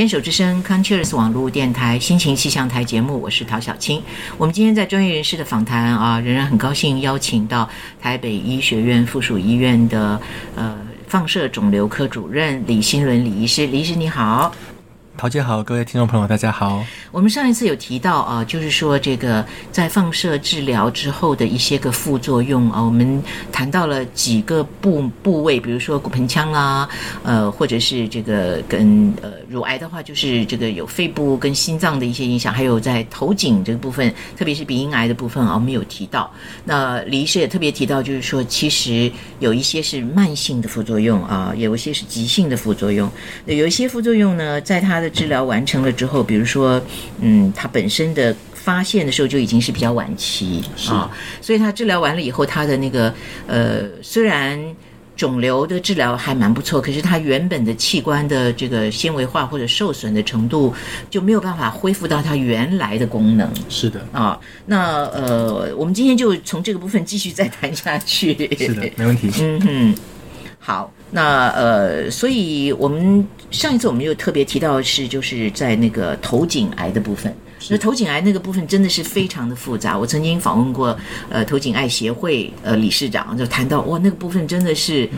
牵手之声 c o n c h e r s 网络电台心情气象台节目，我是陶小青。我们今天在专业人士的访谈啊，仍然很高兴邀请到台北医学院附属医院的呃放射肿瘤科主任李新伦李医师，李医师你好。陶姐好，各位听众朋友，大家好。我们上一次有提到啊，就是说这个在放射治疗之后的一些个副作用啊，我们谈到了几个部部位，比如说骨盆腔啦，呃，或者是这个跟呃乳癌的话，就是这个有肺部跟心脏的一些影响，还有在头颈这个部分，特别是鼻咽癌的部分啊，我们有提到。那李医师也特别提到，就是说其实有一些是慢性的副作用啊，有一些是急性的副作用。有一些副作用呢，在它的治疗完成了之后，比如说，嗯，他本身的发现的时候就已经是比较晚期啊，所以他治疗完了以后，他的那个呃，虽然肿瘤的治疗还蛮不错，可是它原本的器官的这个纤维化或者受损的程度就没有办法恢复到它原来的功能。是的啊，那呃，我们今天就从这个部分继续再谈下去。是的，没问题。嗯哼。好，那呃，所以我们上一次我们又特别提到是就是在那个头颈癌的部分，那头颈癌那个部分真的是非常的复杂。我曾经访问过呃头颈癌协会呃理事长，就谈到哇那个部分真的是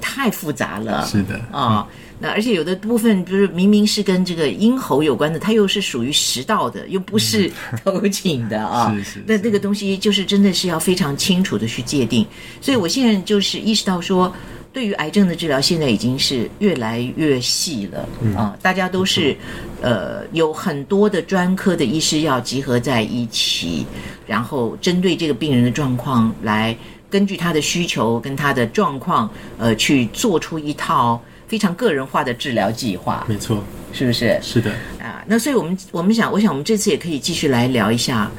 太复杂了。是的啊，那而且有的部分就是明明是跟这个咽喉有关的，它又是属于食道的，又不是 头颈的啊。是是。那那个东西就是真的是要非常清楚的去界定。所以我现在就是意识到说。对于癌症的治疗，现在已经是越来越细了啊！大家都是，呃，有很多的专科的医师要集合在一起，然后针对这个病人的状况，来根据他的需求跟他的状况，呃，去做出一套非常个人化的治疗计划。没错，是不是？是的啊。那所以我们我们想，我想我们这次也可以继续来聊一下。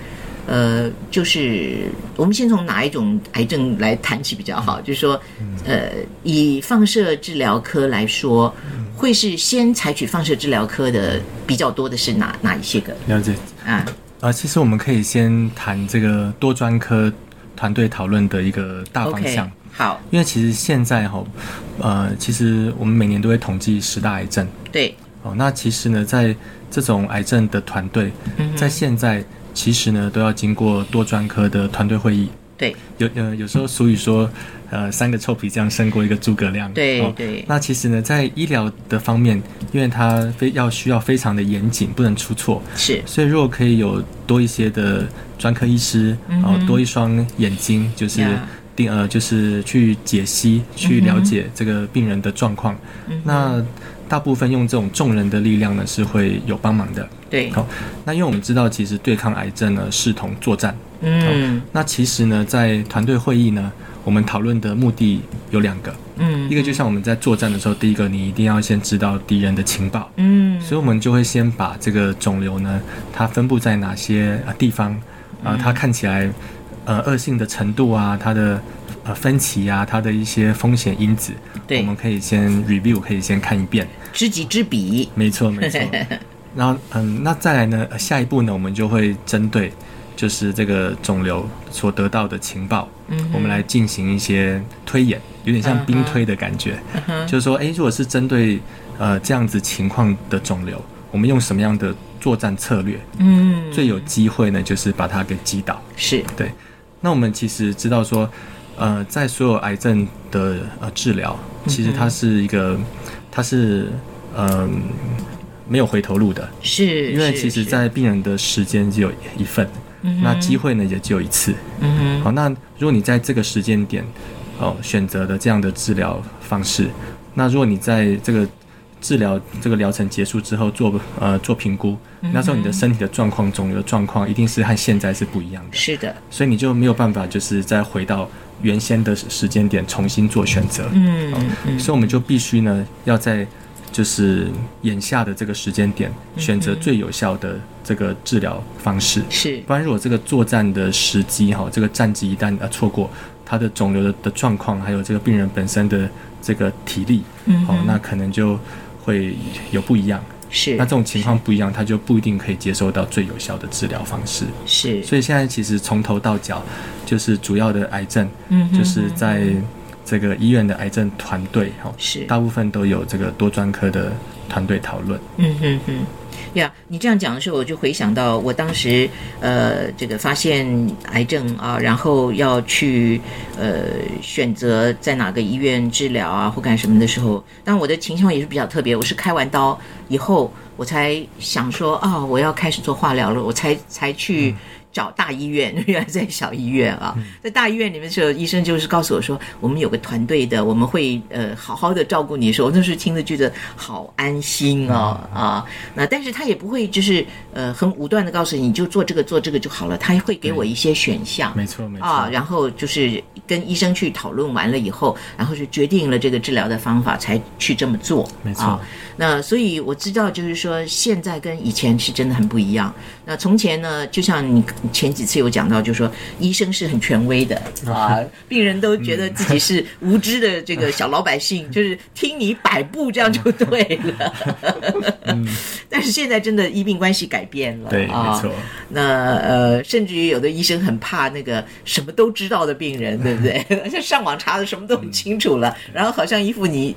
呃，就是我们先从哪一种癌症来谈起比较好？就是说，呃，以放射治疗科来说，会是先采取放射治疗科的比较多的是哪哪一些个？了解啊啊，其实我们可以先谈这个多专科团队讨论的一个大方向。好，因为其实现在哈，呃，其实我们每年都会统计十大癌症。对。哦，那其实呢，在这种癌症的团队，在现在。其实呢，都要经过多专科的团队会议。对，有呃，有时候俗语说，呃，三个臭皮匠胜过一个诸葛亮。对对。那其实呢，在医疗的方面，因为它非要需要非常的严谨，不能出错。是。所以如果可以有多一些的专科医师，然后多一双眼睛，就是定呃，就是去解析、去了解这个病人的状况。那大部分用这种众人的力量呢，是会有帮忙的。对，好，那因为我们知道，其实对抗癌症呢，视同作战。嗯，那其实呢，在团队会议呢，我们讨论的目的有两个。嗯，一个就像我们在作战的时候，第一个你一定要先知道敌人的情报。嗯，所以我们就会先把这个肿瘤呢，它分布在哪些地方啊？它看起来呃恶性的程度啊，它的呃分歧啊，它的一些风险因子，对，我们可以先 review，可以先看一遍，知己知彼。没错，没错。然后，嗯，那再来呢？下一步呢，我们就会针对就是这个肿瘤所得到的情报，嗯，我们来进行一些推演，有点像兵推的感觉，就是说，哎，如果是针对呃这样子情况的肿瘤，我们用什么样的作战策略，嗯，最有机会呢，就是把它给击倒。是对。那我们其实知道说，呃，在所有癌症的呃治疗，其实它是一个，它是嗯。没有回头路的，是因为其实，在病人的时间只有一份，那机会呢也只有一次。嗯好，那如果你在这个时间点，哦，选择的这样的治疗方式，那如果你在这个治疗这个疗程结束之后做呃做评估，那时候你的身体的状况、肿瘤的状况一定是和现在是不一样的。是的，所以你就没有办法就是再回到原先的时间点重新做选择。嗯嗯，所以我们就必须呢要在。就是眼下的这个时间点，选择最有效的这个治疗方式。是，不然如果这个作战的时机哈，这个战机一旦呃错过，它的肿瘤的的状况，还有这个病人本身的这个体力，嗯，哦，那可能就会有不一样。是，那这种情况不一样，他就不一定可以接受到最有效的治疗方式。是，所以现在其实从头到脚，就是主要的癌症，嗯，就是在。这个医院的癌症团队，哈，是大部分都有这个多专科的团队讨论。嗯哼哼。呀，你这样讲的时候，我就回想到我当时，呃，这个发现癌症啊，然后要去呃选择在哪个医院治疗啊，或干什么的时候，当我的情况也是比较特别，我是开完刀以后，我才想说啊，我要开始做化疗了，我才才去。找大医院，原来在小医院啊，在大医院里面的时候，医生就是告诉我说，我们有个团队的，我们会呃好好的照顾你。时候，我那时候听着觉得好安心哦啊。那但是他也不会就是呃很武断的告诉你，就做这个做这个就好了。他会给我一些选项，没错没错啊。然后就是跟医生去讨论完了以后，然后就决定了这个治疗的方法，才去这么做。没错。那所以我知道，就是说现在跟以前是真的很不一样。那从前呢，就像你。前几次有讲到，就是说医生是很权威的 啊，病人都觉得自己是无知的这个小老百姓，就是听你摆布这样就对了。但是现在真的医病关系改变了，对，没错。那呃，甚至于有的医生很怕那个什么都知道的病人，对不对？而且上网查的什么都很清楚了，然后好像一副你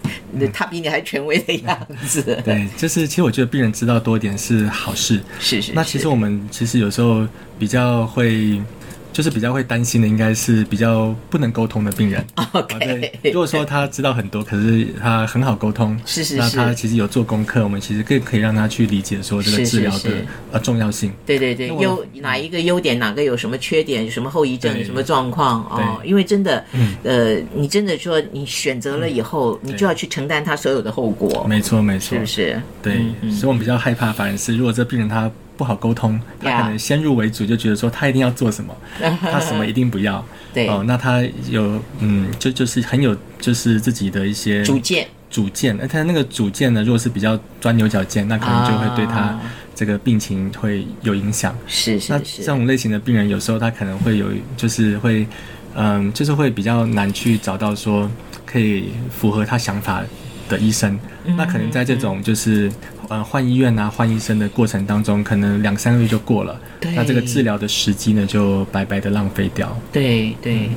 他比你还权威的样子。对，就是其实我觉得病人知道多点是好事。是是。那其实我们其实有时候。比较会。就是比较会担心的，应该是比较不能沟通的病人。OK，如果说他知道很多，可是他很好沟通，是是是，那他其实有做功课，我们其实更可以让他去理解说这个治疗的呃重要性。对对对，优哪一个优点，哪个有什么缺点，有什么后遗症，什么状况哦？因为真的，呃，你真的说你选择了以后，你就要去承担他所有的后果。没错没错，是不是？对，所以我们比较害怕，反而是如果这病人他。不好沟通，他可能先入为主，就觉得说他一定要做什么，他什么一定不要。对哦，那他有嗯，就就是很有就是自己的一些主见，主见。那他那个主见呢，如果是比较钻牛角尖，那可能就会对他这个病情会有影响。是是是。那这种类型的病人，有时候他可能会有，就是会嗯，就是会比较难去找到说可以符合他想法的医生。那可能在这种就是。呃，换医院啊，换医生的过程当中，可能两三个月就过了，那这个治疗的时机呢，就白白的浪费掉。对对，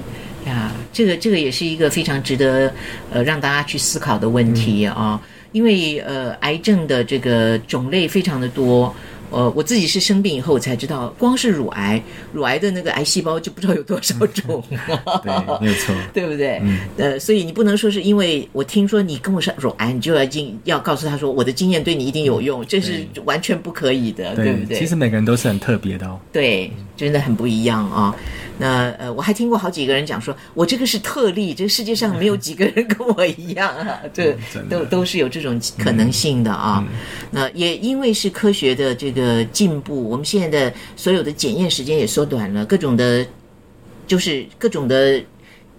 呀，这个这个也是一个非常值得呃让大家去思考的问题啊，因为呃，癌症的这个种类非常的多。呃，我自己是生病以后我才知道，光是乳癌，乳癌的那个癌细胞就不知道有多少种。对，没有错，对不对？嗯。呃，所以你不能说是因为我听说你跟我说乳癌，你就要经要告诉他说我的经验对你一定有用，这是完全不可以的，对不对？其实每个人都是很特别的哦。对，真的很不一样啊。那呃，我还听过好几个人讲说，我这个是特例，这个世界上没有几个人跟我一样啊，这都都是有这种可能性的啊。那也因为是科学的这个进步，我们现在的所有的检验时间也缩短了，各种的，就是各种的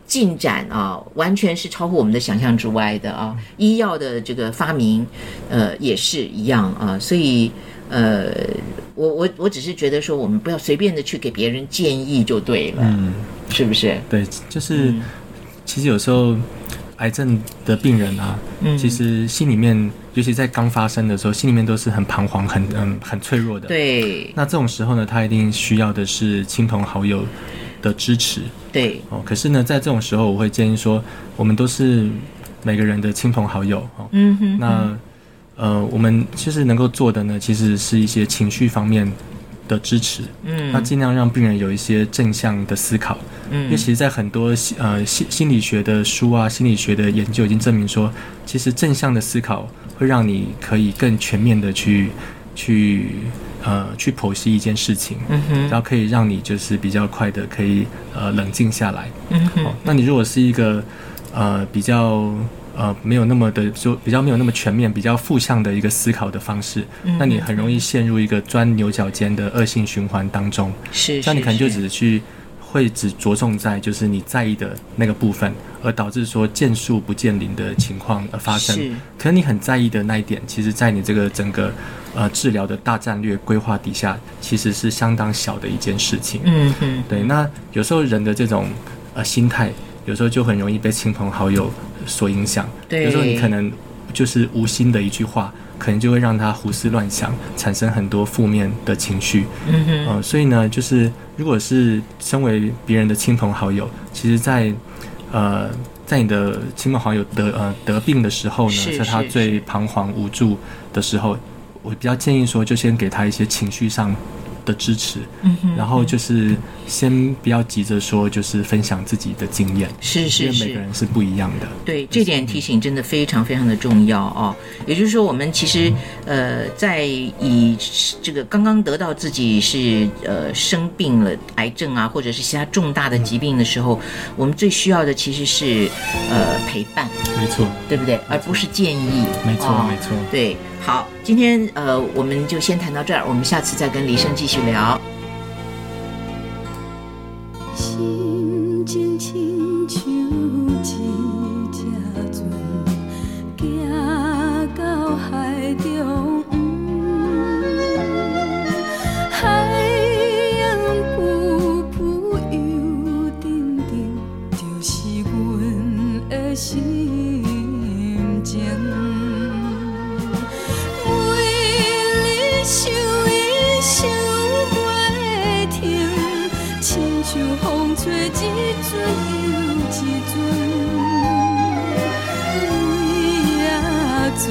进展啊，完全是超乎我们的想象之外的啊。医药的这个发明，呃，也是一样啊，所以。呃，我我我只是觉得说，我们不要随便的去给别人建议就对了，嗯，是不是？对，就是其实有时候癌症的病人啊，嗯，其实心里面，尤其在刚发生的时候，心里面都是很彷徨、很嗯很脆弱的。对。那这种时候呢，他一定需要的是亲朋好友的支持。对。哦，可是呢，在这种时候，我会建议说，我们都是每个人的亲朋好友哦。嗯哼。那。呃，我们其实能够做的呢，其实是一些情绪方面的支持。嗯，那尽量让病人有一些正向的思考。嗯，因为其实，在很多呃心心理学的书啊，心理学的研究已经证明说，其实正向的思考会让你可以更全面的去去呃去剖析一件事情。嗯哼，然后可以让你就是比较快的可以呃冷静下来。嗯哼，那你如果是一个呃比较。呃，没有那么的，就比较没有那么全面，比较负向的一个思考的方式，那你很容易陷入一个钻牛角尖的恶性循环当中。是，像你可能就只是去，会只着重在就是你在意的那个部分，而导致说见树不见林的情况而发生。是，可能你很在意的那一点，其实在你这个整个呃治疗的大战略规划底下，其实是相当小的一件事情。嗯哼，对。那有时候人的这种呃心态，有时候就很容易被亲朋好友。所影响，对有时候你可能就是无心的一句话，可能就会让他胡思乱想，产生很多负面的情绪。嗯哼，呃，所以呢，就是如果是身为别人的亲朋好友，其实，在呃在你的亲朋好友得呃得病的时候呢，在他最彷徨无助的时候，我比较建议说，就先给他一些情绪上的支持，嗯哼，然后就是先不要急着说，就是分享自己的经验，因是是是为每个。人是不一样的。对，这点提醒真的非常非常的重要哦。也就是说，我们其实呃，在以这个刚刚得到自己是呃生病了癌症啊，或者是其他重大的疾病的时候，我们最需要的其实是呃陪伴，没错，对不对？而不是建议。没错，哦没错。对，好，今天呃，我们就先谈到这儿，我们下次再跟李生继续聊。心间清秋寂风吹一阵又一阵，为啊做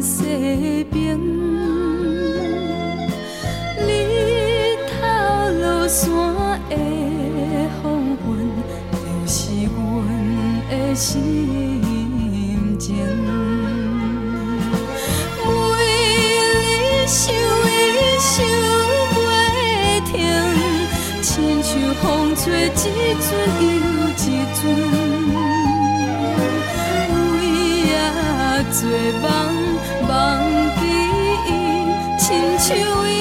西边。日头落山的黄昏，就是阮的心情。为你想伊想袂停，亲像风吹一阵又一阵，为啊做梦梦记伊，亲像伊